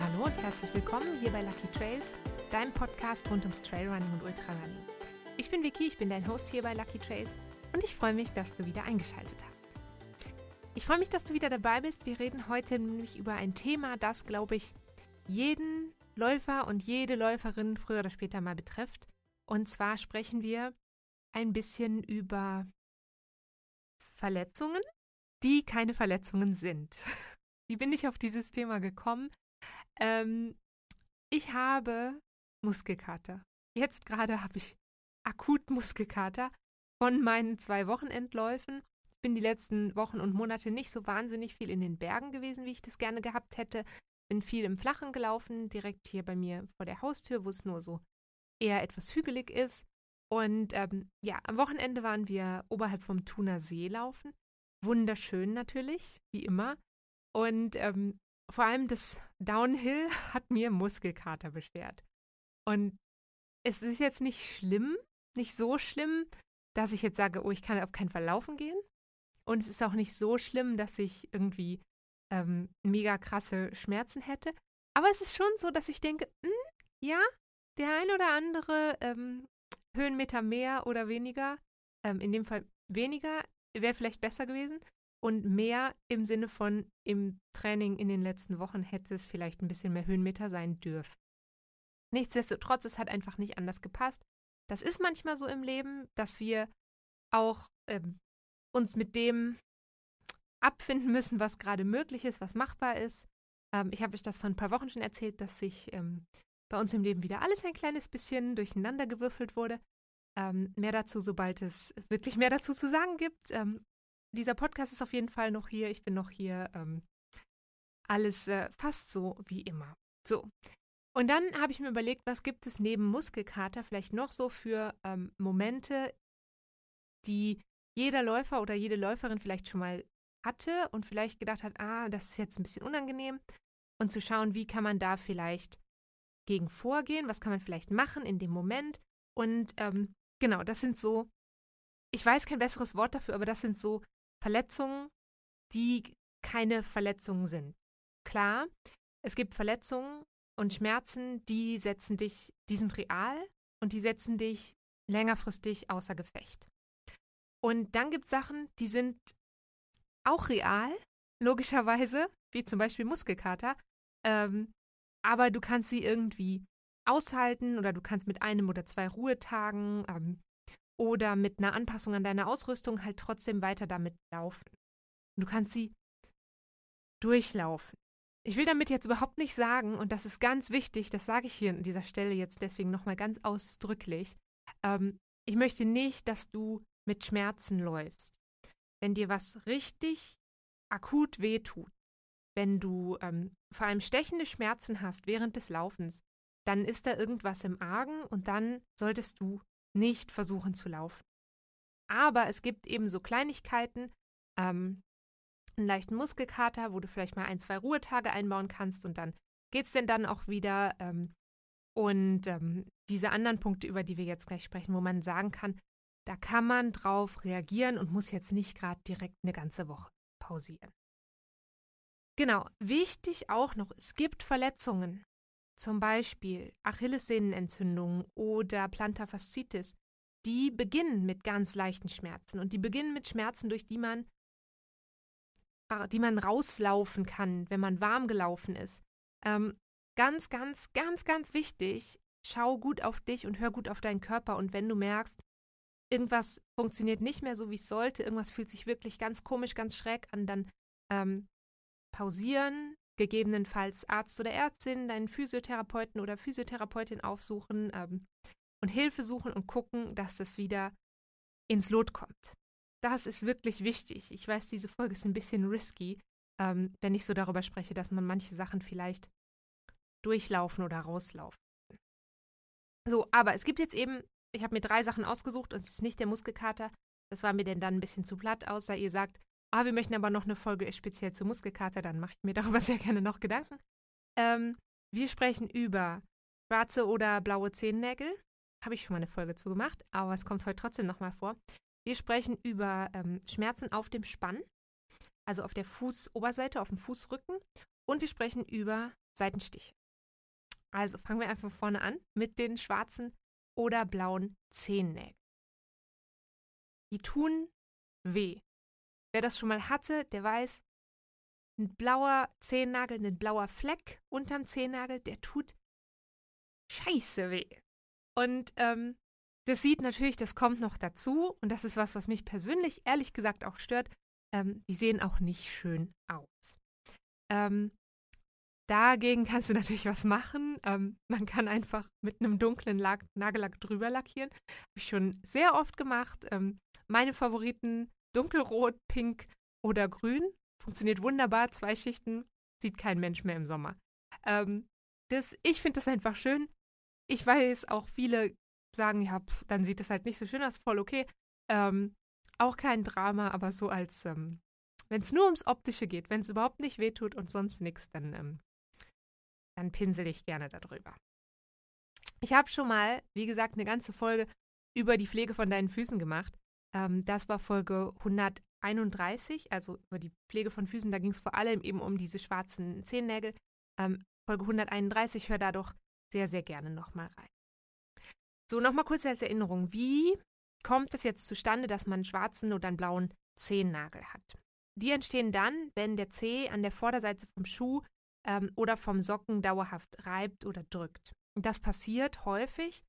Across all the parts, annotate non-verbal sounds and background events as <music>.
Hallo, und herzlich willkommen hier bei Lucky Trails, deinem Podcast rund ums Trailrunning und Ultrarunning. Ich bin Vicky, ich bin dein Host hier bei Lucky Trails und ich freue mich, dass du wieder eingeschaltet hast. Ich freue mich, dass du wieder dabei bist. Wir reden heute nämlich über ein Thema, das, glaube ich, jeden Läufer und jede Läuferin früher oder später mal betrifft. Und zwar sprechen wir ein bisschen über Verletzungen, die keine Verletzungen sind. <laughs> Wie bin ich auf dieses Thema gekommen? Ähm, ich habe Muskelkater. Jetzt gerade habe ich akut Muskelkater von meinen zwei Wochenendläufen. Ich bin die letzten Wochen und Monate nicht so wahnsinnig viel in den Bergen gewesen, wie ich das gerne gehabt hätte. Bin viel im Flachen gelaufen, direkt hier bei mir vor der Haustür, wo es nur so eher etwas hügelig ist. Und ähm, ja, am Wochenende waren wir oberhalb vom Thuner See laufen. Wunderschön natürlich, wie immer. Und ähm, vor allem das Downhill <laughs> hat mir Muskelkater beschert. Und es ist jetzt nicht schlimm, nicht so schlimm, dass ich jetzt sage, oh, ich kann auf keinen Fall laufen gehen. Und es ist auch nicht so schlimm, dass ich irgendwie ähm, mega krasse Schmerzen hätte. Aber es ist schon so, dass ich denke, mh, hm, ja, der ein oder andere ähm, Höhenmeter mehr oder weniger, ähm, in dem Fall weniger, wäre vielleicht besser gewesen. Und mehr im Sinne von im Training in den letzten Wochen hätte es vielleicht ein bisschen mehr Höhenmeter sein dürfen. Nichtsdestotrotz, es hat einfach nicht anders gepasst. Das ist manchmal so im Leben, dass wir auch ähm, uns mit dem abfinden müssen, was gerade möglich ist, was machbar ist. Ähm, ich habe euch das vor ein paar Wochen schon erzählt, dass sich ähm, bei uns im Leben wieder alles ein kleines bisschen durcheinander gewürfelt wurde. Ähm, mehr dazu, sobald es wirklich mehr dazu zu sagen gibt. Dieser Podcast ist auf jeden Fall noch hier. Ich bin noch hier. Ähm, alles äh, fast so wie immer. So. Und dann habe ich mir überlegt, was gibt es neben Muskelkater vielleicht noch so für ähm, Momente, die jeder Läufer oder jede Läuferin vielleicht schon mal hatte und vielleicht gedacht hat, ah, das ist jetzt ein bisschen unangenehm. Und zu schauen, wie kann man da vielleicht gegen vorgehen, was kann man vielleicht machen in dem Moment. Und ähm, genau, das sind so, ich weiß kein besseres Wort dafür, aber das sind so Verletzungen, die keine Verletzungen sind. Klar, es gibt Verletzungen und Schmerzen, die setzen dich, die sind real und die setzen dich längerfristig außer Gefecht. Und dann gibt es Sachen, die sind auch real, logischerweise, wie zum Beispiel Muskelkater, ähm, aber du kannst sie irgendwie aushalten oder du kannst mit einem oder zwei Ruhetagen ähm, oder mit einer Anpassung an deine Ausrüstung halt trotzdem weiter damit laufen. Du kannst sie durchlaufen. Ich will damit jetzt überhaupt nicht sagen, und das ist ganz wichtig, das sage ich hier an dieser Stelle jetzt deswegen nochmal ganz ausdrücklich, ähm, ich möchte nicht, dass du mit Schmerzen läufst. Wenn dir was richtig akut wehtut, wenn du ähm, vor allem stechende Schmerzen hast während des Laufens, dann ist da irgendwas im Argen und dann solltest du nicht versuchen zu laufen. Aber es gibt eben so Kleinigkeiten, ähm, einen leichten Muskelkater, wo du vielleicht mal ein, zwei Ruhetage einbauen kannst und dann geht es denn dann auch wieder. Ähm, und ähm, diese anderen Punkte, über die wir jetzt gleich sprechen, wo man sagen kann, da kann man drauf reagieren und muss jetzt nicht gerade direkt eine ganze Woche pausieren. Genau, wichtig auch noch, es gibt Verletzungen zum Beispiel Achillessehnenentzündung oder Plantarfaszitis, die beginnen mit ganz leichten Schmerzen und die beginnen mit Schmerzen, durch die man, die man rauslaufen kann, wenn man warm gelaufen ist. Ähm, ganz, ganz, ganz, ganz wichtig, schau gut auf dich und hör gut auf deinen Körper und wenn du merkst, irgendwas funktioniert nicht mehr so, wie es sollte, irgendwas fühlt sich wirklich ganz komisch, ganz schräg an, dann ähm, pausieren, gegebenenfalls Arzt oder Ärztin, deinen Physiotherapeuten oder Physiotherapeutin aufsuchen ähm, und Hilfe suchen und gucken, dass das wieder ins Lot kommt. Das ist wirklich wichtig. Ich weiß, diese Folge ist ein bisschen risky, ähm, wenn ich so darüber spreche, dass man manche Sachen vielleicht durchlaufen oder rauslaufen. So, aber es gibt jetzt eben, ich habe mir drei Sachen ausgesucht und es ist nicht der Muskelkater. Das war mir denn dann ein bisschen zu platt, außer ihr sagt, ah, wir möchten aber noch eine Folge speziell zur Muskelkater, dann mache ich mir <laughs> darüber sehr gerne noch Gedanken. Ähm, wir sprechen über schwarze oder blaue Zehennägel. Habe ich schon mal eine Folge zu gemacht, aber es kommt heute trotzdem nochmal vor. Wir sprechen über ähm, Schmerzen auf dem Spann, also auf der Fußoberseite, auf dem Fußrücken. Und wir sprechen über Seitenstiche. Also fangen wir einfach vorne an mit den schwarzen oder blauen Zehennägeln. Die tun weh. Wer das schon mal hatte, der weiß, ein blauer Zehennagel, ein blauer Fleck unterm Zehennagel, der tut scheiße weh. Und ähm, das sieht natürlich, das kommt noch dazu und das ist was, was mich persönlich ehrlich gesagt auch stört. Ähm, die sehen auch nicht schön aus. Ähm, dagegen kannst du natürlich was machen. Ähm, man kann einfach mit einem dunklen Lack, Nagellack drüber lackieren. Habe ich schon sehr oft gemacht. Ähm, meine Favoriten dunkelrot, pink oder grün. Funktioniert wunderbar, zwei Schichten, sieht kein Mensch mehr im Sommer. Ähm, das, ich finde das einfach schön. Ich weiß auch, viele sagen, ja, pf, dann sieht das halt nicht so schön aus, voll okay. Ähm, auch kein Drama, aber so als, ähm, wenn es nur ums Optische geht, wenn es überhaupt nicht wehtut und sonst nichts, dann, ähm, dann pinsel ich gerne darüber. Ich habe schon mal, wie gesagt, eine ganze Folge über die Pflege von deinen Füßen gemacht. Ähm, das war Folge 131, also über die Pflege von Füßen. Da ging es vor allem eben um diese schwarzen Zehennägel. Ähm, Folge 131, hör da doch sehr, sehr gerne nochmal rein. So, nochmal kurz als Erinnerung. Wie kommt es jetzt zustande, dass man einen schwarzen oder einen blauen Zehennagel hat? Die entstehen dann, wenn der Zeh an der Vorderseite vom Schuh ähm, oder vom Socken dauerhaft reibt oder drückt. Das passiert häufig,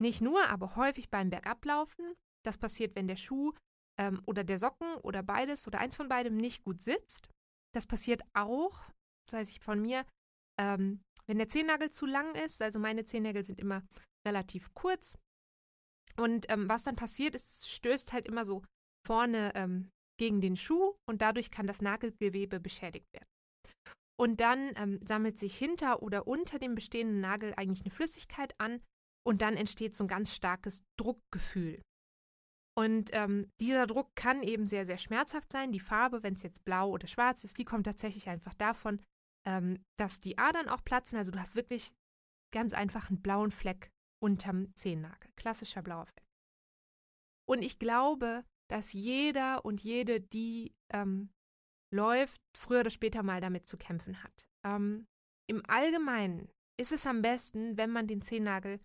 nicht nur, aber häufig beim Bergablaufen. Das passiert, wenn der Schuh ähm, oder der Socken oder beides oder eins von beidem nicht gut sitzt. Das passiert auch, heißt ich von mir, ähm, wenn der Zehennagel zu lang ist. Also meine Zehennägel sind immer relativ kurz. Und ähm, was dann passiert, ist, es stößt halt immer so vorne ähm, gegen den Schuh und dadurch kann das Nagelgewebe beschädigt werden. Und dann ähm, sammelt sich hinter oder unter dem bestehenden Nagel eigentlich eine Flüssigkeit an und dann entsteht so ein ganz starkes Druckgefühl. Und ähm, dieser Druck kann eben sehr, sehr schmerzhaft sein. Die Farbe, wenn es jetzt blau oder schwarz ist, die kommt tatsächlich einfach davon, ähm, dass die Adern auch platzen. Also du hast wirklich ganz einfach einen blauen Fleck unterm Zehennagel. Klassischer blauer Fleck. Und ich glaube, dass jeder und jede, die ähm, läuft, früher oder später mal damit zu kämpfen hat. Ähm, Im Allgemeinen ist es am besten, wenn man den Zehennagel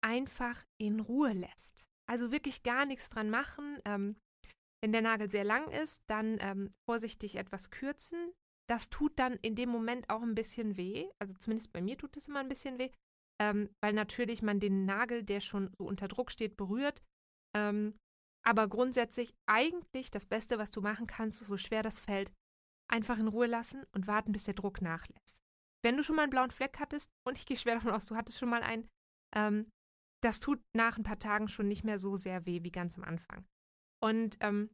einfach in Ruhe lässt. Also wirklich gar nichts dran machen. Ähm, wenn der Nagel sehr lang ist, dann ähm, vorsichtig etwas kürzen. Das tut dann in dem Moment auch ein bisschen weh. Also zumindest bei mir tut es immer ein bisschen weh, ähm, weil natürlich man den Nagel, der schon so unter Druck steht, berührt. Ähm, aber grundsätzlich eigentlich das Beste, was du machen kannst, so schwer das fällt, einfach in Ruhe lassen und warten, bis der Druck nachlässt. Wenn du schon mal einen blauen Fleck hattest, und ich gehe schwer davon aus, du hattest schon mal einen, ähm, das tut nach ein paar Tagen schon nicht mehr so sehr weh wie ganz am Anfang. Und ähm,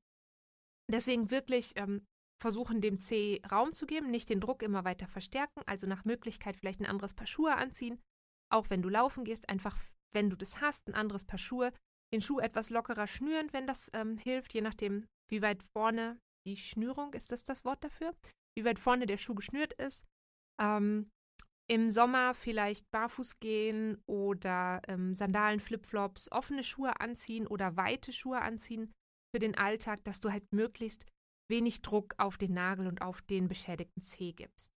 deswegen wirklich ähm, versuchen, dem C Raum zu geben, nicht den Druck immer weiter verstärken, also nach Möglichkeit vielleicht ein anderes Paar Schuhe anziehen. Auch wenn du laufen gehst, einfach, wenn du das hast, ein anderes Paar Schuhe, den Schuh etwas lockerer schnüren, wenn das ähm, hilft, je nachdem, wie weit vorne die Schnürung, ist das das Wort dafür? Wie weit vorne der Schuh geschnürt ist. Ähm, Im Sommer vielleicht barfuß gehen oder ähm, Sandalen, Flipflops, offene Schuhe anziehen oder weite Schuhe anziehen für den Alltag, dass du halt möglichst wenig Druck auf den Nagel und auf den beschädigten Zeh gibst.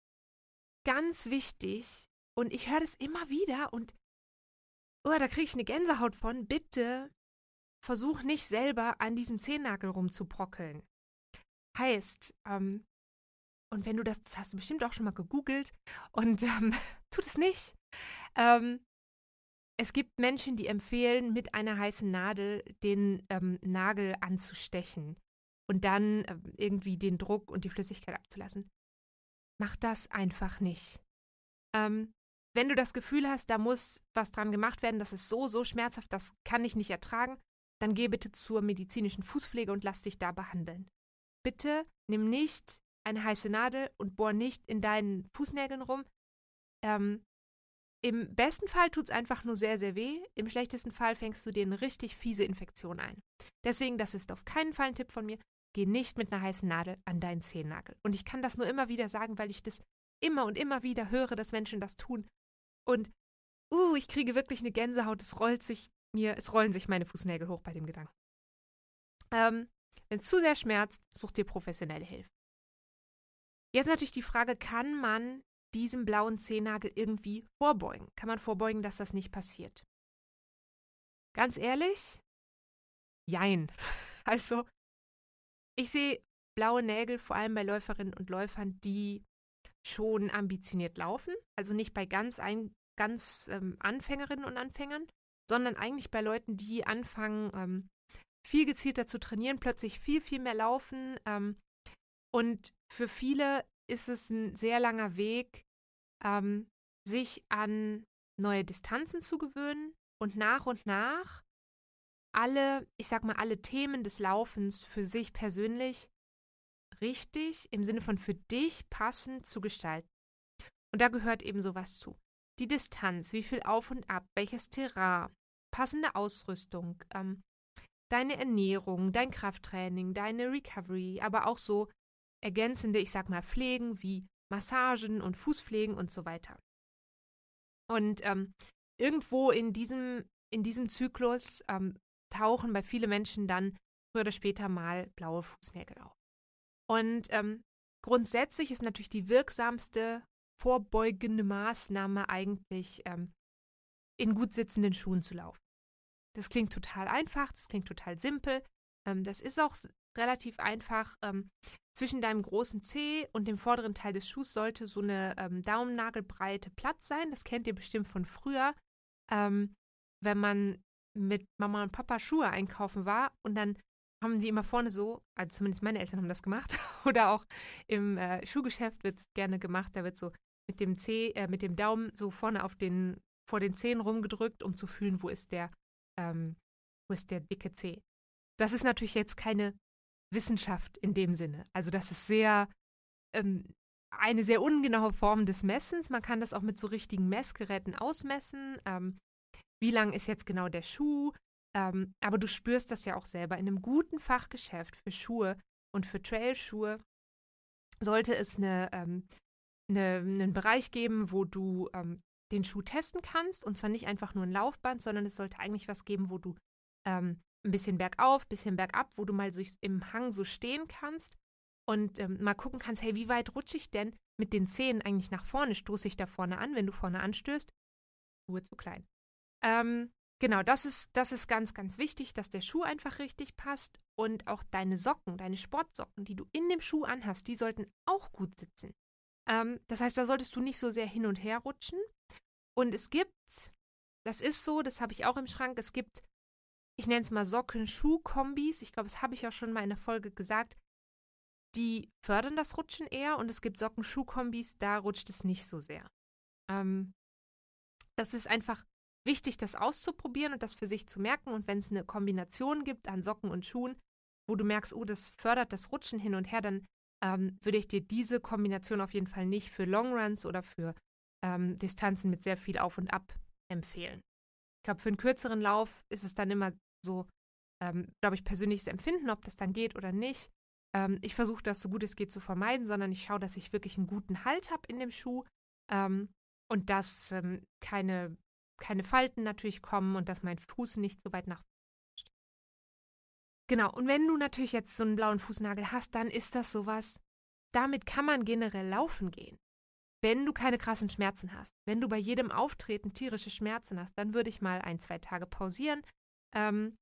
Ganz wichtig, und ich höre das immer wieder und oh, da kriege ich eine Gänsehaut von, bitte versuch nicht selber an diesem Zehennagel rumzubrockeln. Heißt, ähm, und wenn du das, das hast du bestimmt auch schon mal gegoogelt und ähm, <laughs> tut es nicht. Ähm, es gibt Menschen, die empfehlen, mit einer heißen Nadel den ähm, Nagel anzustechen und dann äh, irgendwie den Druck und die Flüssigkeit abzulassen. Mach das einfach nicht. Ähm, wenn du das Gefühl hast, da muss was dran gemacht werden, das ist so, so schmerzhaft, das kann ich nicht ertragen, dann geh bitte zur medizinischen Fußpflege und lass dich da behandeln. Bitte nimm nicht eine heiße Nadel und bohr nicht in deinen Fußnägeln rum. Ähm, Im besten Fall tut es einfach nur sehr, sehr weh. Im schlechtesten Fall fängst du dir eine richtig fiese Infektion ein. Deswegen, das ist auf keinen Fall ein Tipp von mir. Geh nicht mit einer heißen Nadel an deinen Zehennagel. Und ich kann das nur immer wieder sagen, weil ich das immer und immer wieder höre, dass Menschen das tun. Und, uh, ich kriege wirklich eine Gänsehaut. Es rollt sich mir, es rollen sich meine Fußnägel hoch bei dem Gedanken. Ähm, wenn es zu sehr schmerzt, such dir professionelle Hilfe. Jetzt natürlich die Frage, kann man diesem blauen Zehennagel irgendwie vorbeugen? Kann man vorbeugen, dass das nicht passiert? Ganz ehrlich, jein. <laughs> Also, ich sehe blaue Nägel vor allem bei Läuferinnen und Läufern, die schon ambitioniert laufen. Also nicht bei ganz, ein, ganz ähm, Anfängerinnen und Anfängern, sondern eigentlich bei Leuten, die anfangen, ähm, viel gezielter zu trainieren, plötzlich viel, viel mehr laufen. Ähm, und für viele ist es ein sehr langer Weg, ähm, sich an neue Distanzen zu gewöhnen und nach und nach alle, ich sag mal, alle Themen des Laufens für sich persönlich richtig, im Sinne von für dich passend zu gestalten. Und da gehört eben sowas zu. Die Distanz, wie viel auf und ab, welches Terrain, passende Ausrüstung, ähm, deine Ernährung, dein Krafttraining, deine Recovery, aber auch so ergänzende, ich sag mal, Pflegen wie Massagen und Fußpflegen und so weiter. Und ähm, irgendwo in diesem, in diesem Zyklus ähm, tauchen bei vielen Menschen dann früher oder später mal blaue Fußnägel auf. Und ähm, grundsätzlich ist natürlich die wirksamste vorbeugende Maßnahme eigentlich, ähm, in gut sitzenden Schuhen zu laufen. Das klingt total einfach, das klingt total simpel. Ähm, das ist auch relativ einfach. Ähm, zwischen deinem großen Zeh und dem vorderen Teil des Schuhs sollte so eine ähm, Daumennagelbreite Platz sein. Das kennt ihr bestimmt von früher, ähm, wenn man mit Mama und Papa Schuhe einkaufen war und dann haben die immer vorne so, also zumindest meine Eltern haben das gemacht, <laughs> oder auch im äh, Schuhgeschäft wird es gerne gemacht, da wird so mit dem Zeh, äh, mit dem Daumen so vorne auf den, vor den Zehen rumgedrückt, um zu fühlen, wo ist der, ähm, wo ist der dicke Zeh. Das ist natürlich jetzt keine Wissenschaft in dem Sinne. Also das ist sehr ähm, eine sehr ungenaue Form des Messens. Man kann das auch mit so richtigen Messgeräten ausmessen. Ähm, wie lang ist jetzt genau der Schuh? Ähm, aber du spürst das ja auch selber. In einem guten Fachgeschäft für Schuhe und für Trailschuhe sollte es eine, ähm, eine, einen Bereich geben, wo du ähm, den Schuh testen kannst. Und zwar nicht einfach nur ein Laufband, sondern es sollte eigentlich was geben, wo du ähm, ein bisschen bergauf, ein bisschen bergab, wo du mal so im Hang so stehen kannst und ähm, mal gucken kannst, hey, wie weit rutsche ich denn mit den Zehen eigentlich nach vorne? Stoße ich da vorne an, wenn du vorne anstößt? Schuhe zu klein. Ähm, genau, das ist, das ist ganz, ganz wichtig, dass der Schuh einfach richtig passt und auch deine Socken, deine Sportsocken, die du in dem Schuh anhast, die sollten auch gut sitzen. Ähm, das heißt, da solltest du nicht so sehr hin und her rutschen. Und es gibt, das ist so, das habe ich auch im Schrank, es gibt ich nenne es mal Socken-Schuh-Kombis. Ich glaube, das habe ich auch schon mal in der Folge gesagt. Die fördern das Rutschen eher und es gibt Socken-Schuh-Kombis, da rutscht es nicht so sehr. Ähm, das ist einfach wichtig, das auszuprobieren und das für sich zu merken. Und wenn es eine Kombination gibt an Socken und Schuhen, wo du merkst, oh, das fördert das Rutschen hin und her, dann ähm, würde ich dir diese Kombination auf jeden Fall nicht für Longruns oder für ähm, Distanzen mit sehr viel Auf und Ab empfehlen. Ich glaube, für einen kürzeren Lauf ist es dann immer so, ähm, glaube ich, persönliches Empfinden, ob das dann geht oder nicht. Ähm, ich versuche das so gut es geht zu vermeiden, sondern ich schaue, dass ich wirklich einen guten Halt habe in dem Schuh ähm, und dass ähm, keine, keine Falten natürlich kommen und dass mein Fuß nicht so weit nach Genau, und wenn du natürlich jetzt so einen blauen Fußnagel hast, dann ist das sowas, damit kann man generell laufen gehen. Wenn du keine krassen Schmerzen hast, wenn du bei jedem Auftreten tierische Schmerzen hast, dann würde ich mal ein, zwei Tage pausieren, ähm,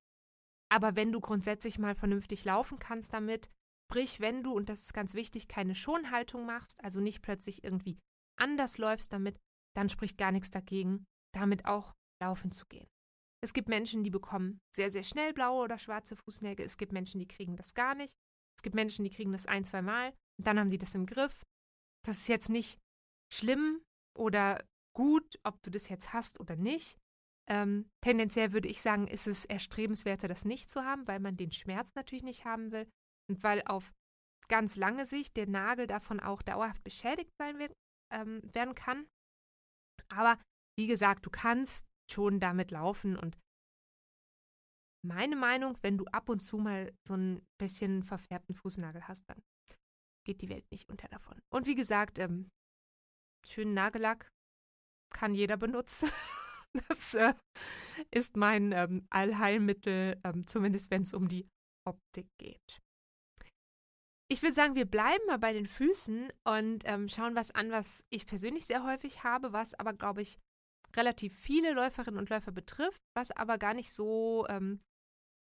aber wenn du grundsätzlich mal vernünftig laufen kannst damit, sprich, wenn du, und das ist ganz wichtig, keine Schonhaltung machst, also nicht plötzlich irgendwie anders läufst damit, dann spricht gar nichts dagegen, damit auch laufen zu gehen. Es gibt Menschen, die bekommen sehr, sehr schnell blaue oder schwarze Fußnägel. Es gibt Menschen, die kriegen das gar nicht. Es gibt Menschen, die kriegen das ein, zwei Mal und dann haben sie das im Griff. Das ist jetzt nicht schlimm oder gut, ob du das jetzt hast oder nicht. Ähm, tendenziell würde ich sagen, ist es erstrebenswerter, das nicht zu haben, weil man den Schmerz natürlich nicht haben will und weil auf ganz lange Sicht der Nagel davon auch dauerhaft beschädigt sein wird, ähm, werden kann. Aber wie gesagt, du kannst schon damit laufen und meine Meinung, wenn du ab und zu mal so ein bisschen verfärbten Fußnagel hast, dann geht die Welt nicht unter davon. Und wie gesagt, ähm, schönen Nagellack kann jeder benutzen. <laughs> <laughs> Das äh, ist mein ähm, Allheilmittel, ähm, zumindest wenn es um die Optik geht. ich würde sagen, wir bleiben mal bei den Füßen und ähm, schauen was an, was ich persönlich sehr häufig habe, was aber, glaube ich, relativ viele Läuferinnen und Läufer betrifft, was aber gar nicht so ähm,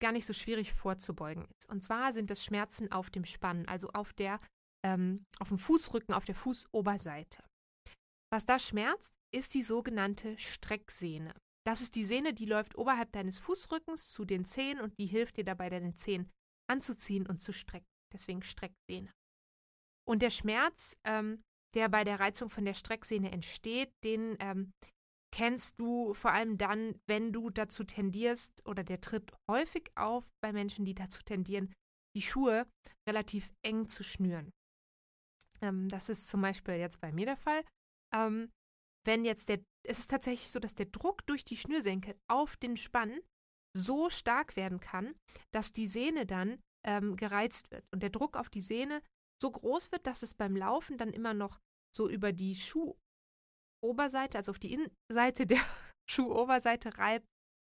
gar nicht so schwierig vorzubeugen ist. Und zwar sind es Schmerzen auf dem Spann, also auf der ähm, auf dem Fußrücken, auf der Fußoberseite. Was da schmerzt, ist die sogenannte Strecksehne. Das ist die Sehne, die läuft oberhalb deines Fußrückens zu den Zehen und die hilft dir dabei, deine Zehen anzuziehen und zu strecken. Deswegen Strecksehne. Und der Schmerz, ähm, der bei der Reizung von der Strecksehne entsteht, den ähm, kennst du vor allem dann, wenn du dazu tendierst, oder der tritt häufig auf bei Menschen, die dazu tendieren, die Schuhe relativ eng zu schnüren. Ähm, das ist zum Beispiel jetzt bei mir der Fall. Ähm, wenn jetzt der, es ist tatsächlich so, dass der Druck durch die Schnürsenkel auf den Spann so stark werden kann, dass die Sehne dann ähm, gereizt wird und der Druck auf die Sehne so groß wird, dass es beim Laufen dann immer noch so über die Schuhoberseite, also auf die Innenseite der <laughs> Schuhoberseite reibt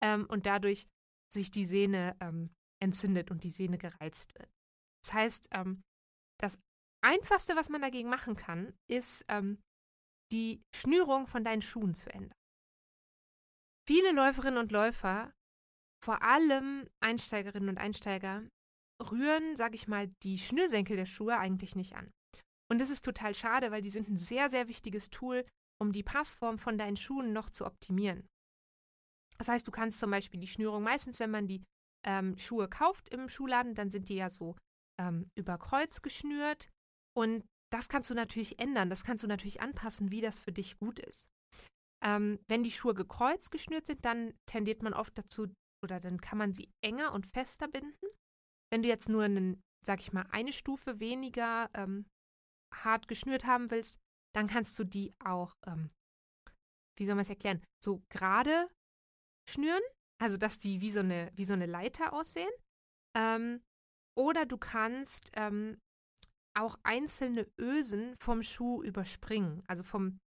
ähm, und dadurch sich die Sehne ähm, entzündet und die Sehne gereizt wird. Das heißt, ähm, das Einfachste, was man dagegen machen kann, ist ähm, die Schnürung von deinen Schuhen zu ändern. Viele Läuferinnen und Läufer, vor allem Einsteigerinnen und Einsteiger, rühren, sag ich mal, die Schnürsenkel der Schuhe eigentlich nicht an. Und das ist total schade, weil die sind ein sehr, sehr wichtiges Tool, um die Passform von deinen Schuhen noch zu optimieren. Das heißt, du kannst zum Beispiel die Schnürung, meistens wenn man die ähm, Schuhe kauft im Schuhladen, dann sind die ja so ähm, über Kreuz geschnürt. Und das kannst du natürlich ändern, das kannst du natürlich anpassen, wie das für dich gut ist. Ähm, wenn die Schuhe gekreuzt geschnürt sind, dann tendiert man oft dazu, oder dann kann man sie enger und fester binden. Wenn du jetzt nur einen, sag ich mal, eine Stufe weniger ähm, hart geschnürt haben willst, dann kannst du die auch, ähm, wie soll man es erklären, so gerade schnüren, also dass die wie so eine, wie so eine Leiter aussehen. Ähm, oder du kannst ähm, auch einzelne Ösen vom Schuh überspringen. Also vom,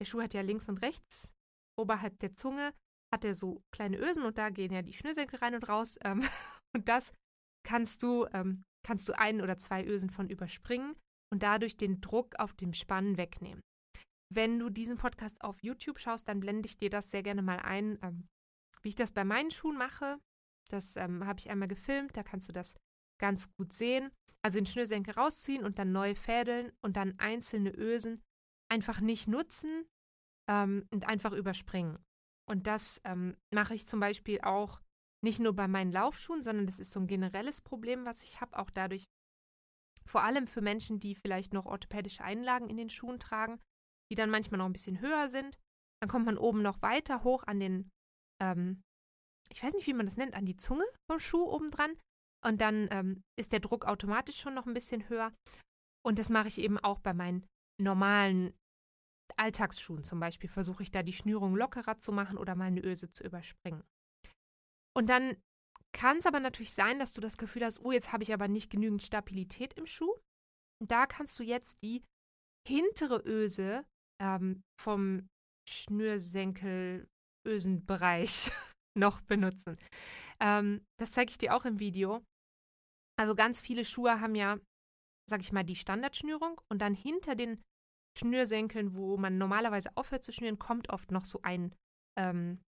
der Schuh hat ja links und rechts, oberhalb der Zunge hat er so kleine Ösen und da gehen ja die Schnürsenkel rein und raus. <laughs> Ähm, und das kannst du, ähm, kannst du ein oder zwei Ösen von überspringen und dadurch den Druck auf dem Spann wegnehmen. Wenn du diesen Podcast auf YouTube schaust, dann blende ich dir das sehr gerne mal ein, ähm, wie ich das bei meinen Schuhen mache. Das ähm, habe ich einmal gefilmt, da kannst du das ganz gut sehen. Also den Schnürsenkel rausziehen und dann neu fädeln und dann einzelne Ösen einfach nicht nutzen ähm, und einfach überspringen. Und das ähm, mache ich zum Beispiel auch nicht nur bei meinen Laufschuhen, sondern das ist so ein generelles Problem, was ich habe, auch dadurch, vor allem für Menschen, die vielleicht noch orthopädische Einlagen in den Schuhen tragen, die dann manchmal noch ein bisschen höher sind. Dann kommt man oben noch weiter hoch an den, ähm, ich weiß nicht, wie man das nennt, an die Zunge vom Schuh oben dran. Und dann ähm, ist der Druck automatisch schon noch ein bisschen höher. Und das mache ich eben auch bei meinen normalen Alltagsschuhen zum Beispiel. Versuche ich da die Schnürung lockerer zu machen oder mal eine Öse zu überspringen. Und dann kann es aber natürlich sein, dass du das Gefühl hast, oh, jetzt habe ich aber nicht genügend Stabilität im Schuh. Und da kannst du jetzt die hintere Öse ähm, vom Schnürsenkel-Ösenbereich <laughs> noch benutzen. Ähm, das zeige ich dir auch im Video. Also ganz viele Schuhe haben ja, sag ich mal, die Standardschnürung und dann hinter den Schnürsenkeln, wo man normalerweise aufhört zu schnüren, kommt oft noch so ein, ähm,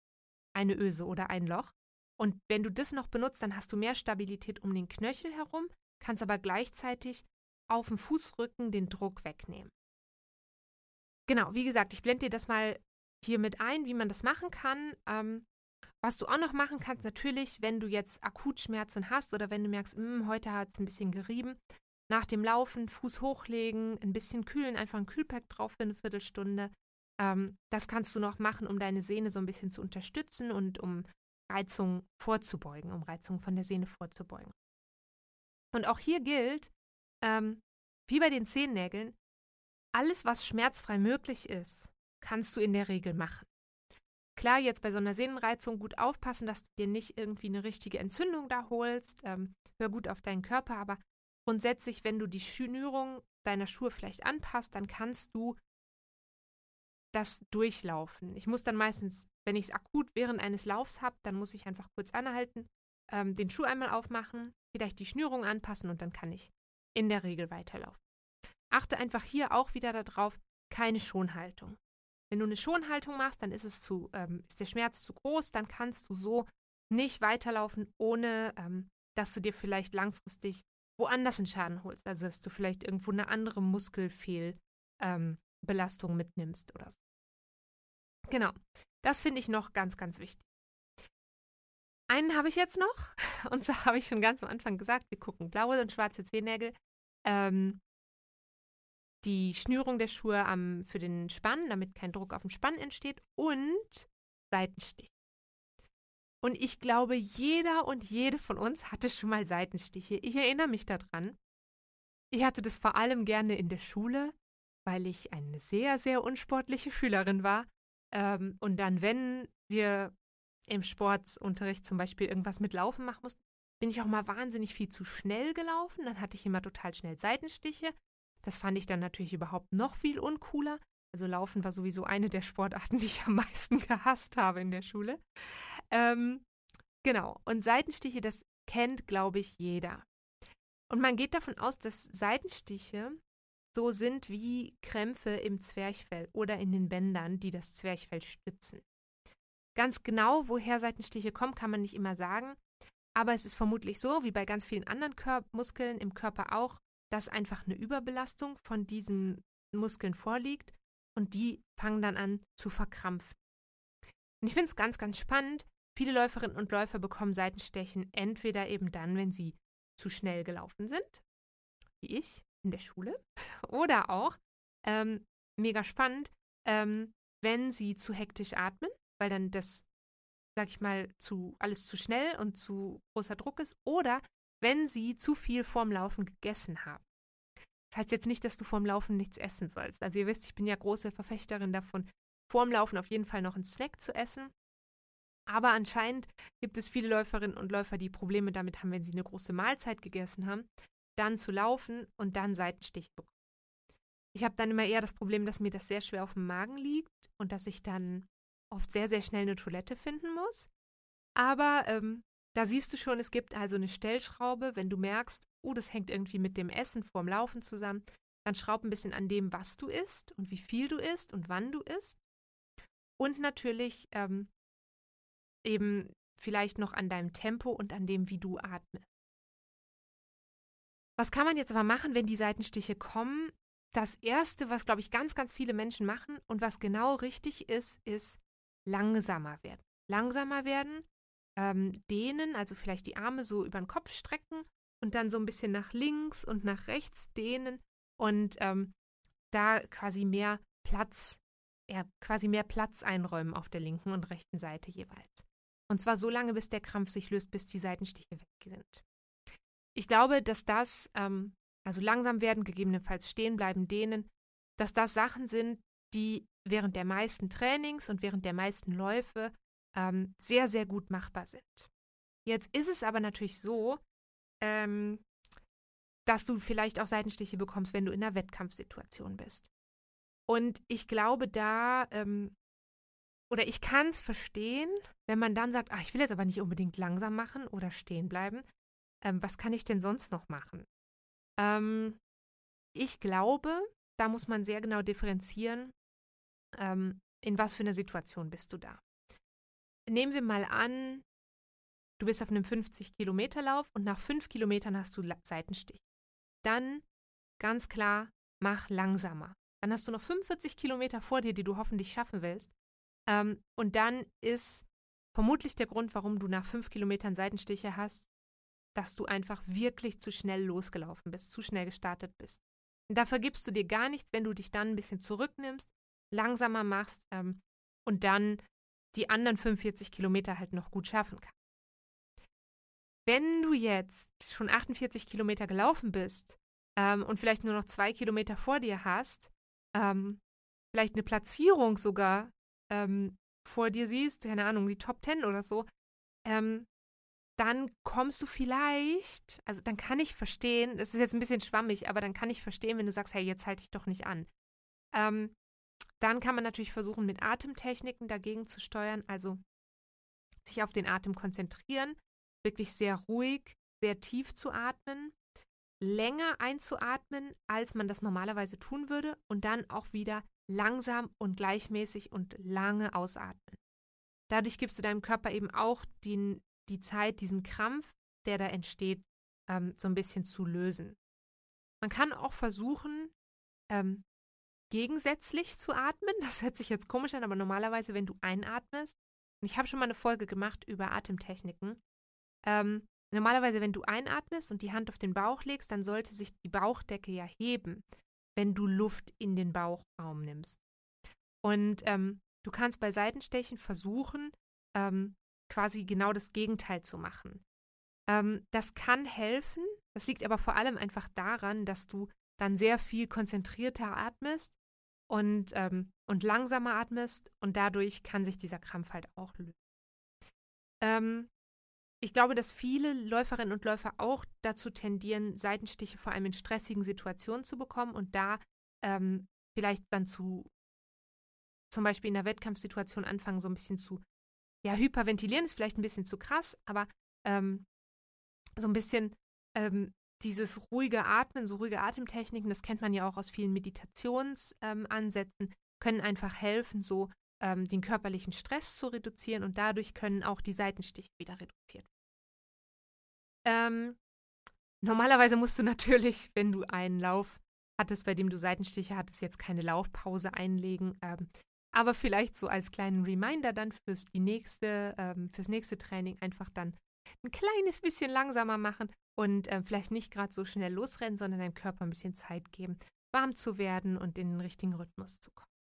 eine Öse oder ein Loch. Und wenn du das noch benutzt, dann hast du mehr Stabilität um den Knöchel herum, kannst aber gleichzeitig auf dem Fußrücken den Druck wegnehmen. Genau, wie gesagt, ich blende dir das mal hier mit ein, wie man das machen kann. Ähm, was du auch noch machen kannst, natürlich, wenn du jetzt Akutschmerzen hast oder wenn du merkst, hm, heute hat es ein bisschen gerieben, nach dem Laufen Fuß hochlegen, ein bisschen kühlen, einfach ein Kühlpack drauf für eine Viertelstunde. Ähm, das kannst du noch machen, um deine Sehne so ein bisschen zu unterstützen und um Reizung vorzubeugen, um Reizung von der Sehne vorzubeugen. Und auch hier gilt, ähm, wie bei den Zehennägeln, alles, was schmerzfrei möglich ist, kannst du in der Regel machen. Klar, jetzt bei so einer Sehnenreizung gut aufpassen, dass du dir nicht irgendwie eine richtige Entzündung da holst. Ähm, hör gut auf deinen Körper, aber grundsätzlich, wenn du die Schnürung deiner Schuhe vielleicht anpasst, dann kannst du das durchlaufen. Ich muss dann meistens, wenn ich es akut während eines Laufs habe, dann muss ich einfach kurz anhalten, ähm, den Schuh einmal aufmachen, vielleicht die Schnürung anpassen und dann kann ich in der Regel weiterlaufen. Achte einfach hier auch wieder darauf, keine Schonhaltung. Wenn du eine Schonhaltung machst, dann ist es zu, ähm, ist der Schmerz zu groß, dann kannst du so nicht weiterlaufen, ohne ähm, dass du dir vielleicht langfristig woanders einen Schaden holst. Also dass du vielleicht irgendwo eine andere Muskelfehlbelastung ähm, mitnimmst oder so. Genau. Das finde ich noch ganz, ganz wichtig. Einen habe ich jetzt noch. <laughs> Und zwar habe ich schon ganz am Anfang gesagt, wir gucken blaue und schwarze Zehennägel. Ähm, die Schnürung der Schuhe am, für den Spann, damit kein Druck auf dem Spann entsteht und Seitenstich. Und ich glaube, jeder und jede von uns hatte schon mal Seitenstiche. Ich erinnere mich daran. Ich hatte das vor allem gerne in der Schule, weil ich eine sehr, sehr unsportliche Schülerin war. Ähm, und dann, wenn wir im Sportunterricht zum Beispiel irgendwas mit Laufen machen mussten, bin ich auch mal wahnsinnig viel zu schnell gelaufen. Dann hatte ich immer total schnell Seitenstiche. Das fand ich dann natürlich überhaupt noch viel uncooler. Also Laufen war sowieso eine der Sportarten, <laughs> die ich am meisten gehasst habe in der Schule. Ähm, genau. Und Seitenstiche, das kennt, glaube ich, jeder. Und man geht davon aus, dass Seitenstiche so sind wie Krämpfe im Zwerchfell oder in den Bändern, die das Zwerchfell stützen. Ganz genau, woher Seitenstiche kommen, kann man nicht immer sagen. Aber es ist vermutlich so, wie bei ganz vielen anderen Kör Muskeln im Körper auch, dass einfach eine Überbelastung von diesen Muskeln vorliegt und die fangen dann an zu verkrampfen. Und ich finde es ganz, ganz spannend. Viele Läuferinnen und Läufer bekommen Seitenstechen entweder eben dann, wenn sie zu schnell gelaufen sind, wie ich in der Schule, <laughs> oder auch, ähm, mega spannend, ähm, wenn sie zu hektisch atmen, weil dann das, sag ich mal, zu alles zu schnell und zu großer Druck ist, oder wenn sie zu viel vorm Laufen gegessen haben. Das heißt jetzt nicht, dass du vorm Laufen nichts essen sollst. Also ihr wisst, ich bin ja große Verfechterin davon, vorm Laufen auf jeden Fall noch einen Snack zu essen. Aber anscheinend gibt es viele Läuferinnen und Läufer, die Probleme damit haben, wenn sie eine große Mahlzeit gegessen haben, dann zu laufen und dann Seitenstich bekommen. Ich habe dann immer eher das Problem, dass mir das sehr schwer auf dem Magen liegt und dass ich dann oft sehr, sehr schnell eine Toilette finden muss. Aber ähm, da siehst du schon, es gibt also eine Stellschraube. Wenn du merkst, oh, das hängt irgendwie mit dem Essen vorm Laufen zusammen, dann schraub ein bisschen an dem, was du isst und wie viel du isst und wann du isst. Und natürlich ähm, eben vielleicht noch an deinem Tempo und an dem, wie du atmest. Was kann man jetzt aber machen, wenn die Seitenstiche kommen? Das Erste, was, glaube ich, ganz, ganz viele Menschen machen und was genau richtig ist, ist langsamer werden. Langsamer werden ähm, dehnen, also vielleicht die Arme so über den Kopf strecken und dann so ein bisschen nach links und nach rechts dehnen und ähm, da quasi mehr Platz, ja, quasi mehr Platz einräumen auf der linken und rechten Seite jeweils. Und zwar so lange, bis der Krampf sich löst, bis die Seitenstiche weg sind. Ich glaube, dass das, ähm, also langsam werden, gegebenenfalls stehen bleiben, dehnen, dass das Sachen sind, die während der meisten Trainings und während der meisten Läufe ähm, sehr, sehr gut machbar sind. Jetzt ist es aber natürlich so, ähm, dass du vielleicht auch Seitenstiche bekommst, wenn du in einer Wettkampfsituation bist. Und ich glaube, da, ähm, oder ich kann es verstehen, wenn man dann sagt, ach, ich will jetzt aber nicht unbedingt langsam machen oder stehen bleiben. Ähm, was kann ich denn sonst noch machen? Ähm, ich glaube, da muss man sehr genau differenzieren, ähm, in was für einer Situation bist du da nehmen wir mal an, du bist auf einem 50-Kilometer-Lauf und nach fünf Kilometern hast du Seitenstich. Dann ganz klar, mach langsamer. Dann hast du noch 45 Kilometer vor dir, die du hoffentlich schaffen willst. Ähm, und dann ist vermutlich der Grund, warum du nach fünf Kilometern Seitenstiche hast, dass du einfach wirklich zu schnell losgelaufen bist, zu schnell gestartet bist. Und da vergibst du dir gar nichts, wenn du dich dann ein bisschen zurücknimmst, langsamer machst ähm, und dann die anderen 45 Kilometer halt noch gut schaffen kann. Wenn du jetzt schon 48 Kilometer gelaufen bist ähm, und vielleicht nur noch zwei Kilometer vor dir hast, ähm, vielleicht eine Platzierung sogar ähm, vor dir siehst, keine Ahnung, die Top 10 oder so, ähm, dann kommst du vielleicht, also dann kann ich verstehen, das ist jetzt ein bisschen schwammig, aber dann kann ich verstehen, wenn du sagst, hey, jetzt halte ich doch nicht an. Ähm, dann kann man natürlich versuchen, mit Atemtechniken dagegen zu steuern, also sich auf den Atem konzentrieren, wirklich sehr ruhig, sehr tief zu atmen, länger einzuatmen, als man das normalerweise tun würde und dann auch wieder langsam und gleichmäßig und lange ausatmen. Dadurch gibst du deinem Körper eben auch die, die Zeit, diesen Krampf, der da entsteht, ähm, so ein bisschen zu lösen. Man kann auch versuchen, ähm, gegensätzlich zu atmen. Das hört sich jetzt komisch an, aber normalerweise, wenn du einatmest, und ich habe schon mal eine Folge gemacht über Atemtechniken, ähm, normalerweise, wenn du einatmest und die Hand auf den Bauch legst, dann sollte sich die Bauchdecke ja heben, wenn du Luft in den Bauchraum nimmst. Und ähm, du kannst bei Seitenstechen versuchen, ähm, quasi genau das Gegenteil zu machen. Ähm, das kann helfen. Das liegt aber vor allem einfach daran, dass du dann sehr viel konzentrierter atmest und, ähm, und langsamer atmest und dadurch kann sich dieser Krampf halt auch lösen. Ähm, ich glaube, dass viele Läuferinnen und Läufer auch dazu tendieren, Seitenstiche vor allem in stressigen Situationen zu bekommen und da ähm, vielleicht dann zu, zum Beispiel in der Wettkampfsituation anfangen, so ein bisschen zu, ja, hyperventilieren ist vielleicht ein bisschen zu krass, aber ähm, so ein bisschen ähm, dieses ruhige Atmen, so ruhige Atemtechniken, das kennt man ja auch aus vielen Meditationsansätzen, ähm, können einfach helfen, so ähm, den körperlichen Stress zu reduzieren und dadurch können auch die Seitenstiche wieder reduziert werden. Ähm, normalerweise musst du natürlich, wenn du einen Lauf hattest, bei dem du Seitenstiche hattest, jetzt keine Laufpause einlegen. Ähm, aber vielleicht so als kleinen Reminder dann fürs, die nächste, ähm, fürs nächste Training einfach dann ein kleines bisschen langsamer machen und äh, vielleicht nicht gerade so schnell losrennen, sondern deinem Körper ein bisschen Zeit geben, warm zu werden und in den richtigen Rhythmus zu kommen.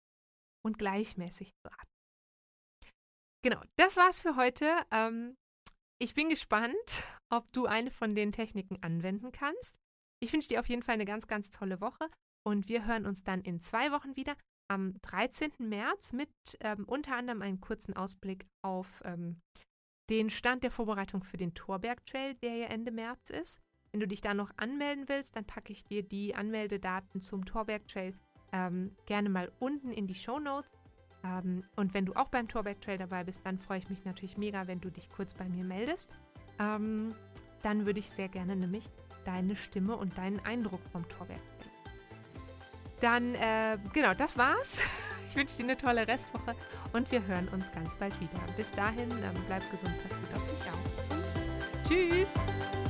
Und gleichmäßig zu atmen. Genau, das war's für heute. Ähm, ich bin gespannt, ob du eine von den Techniken anwenden kannst. Ich wünsche dir auf jeden Fall eine ganz, ganz tolle Woche und wir hören uns dann in zwei Wochen wieder am 13. März mit ähm, unter anderem einem kurzen Ausblick auf ähm, den Stand der Vorbereitung für den Torberg Trail, der ja Ende März ist. Wenn du dich da noch anmelden willst, dann packe ich dir die Anmeldedaten zum Torberg Trail ähm, gerne mal unten in die Show Notes. Ähm, und wenn du auch beim Torberg Trail dabei bist, dann freue ich mich natürlich mega, wenn du dich kurz bei mir meldest. Ähm, dann würde ich sehr gerne nämlich deine Stimme und deinen Eindruck vom Torberg. Dann, äh, genau, das war's. <laughs> Ich wünsche dir eine tolle Restwoche und wir hören uns ganz bald wieder. Bis dahin, ähm, bleib gesund, pass gut auf dich auf. Tschüss!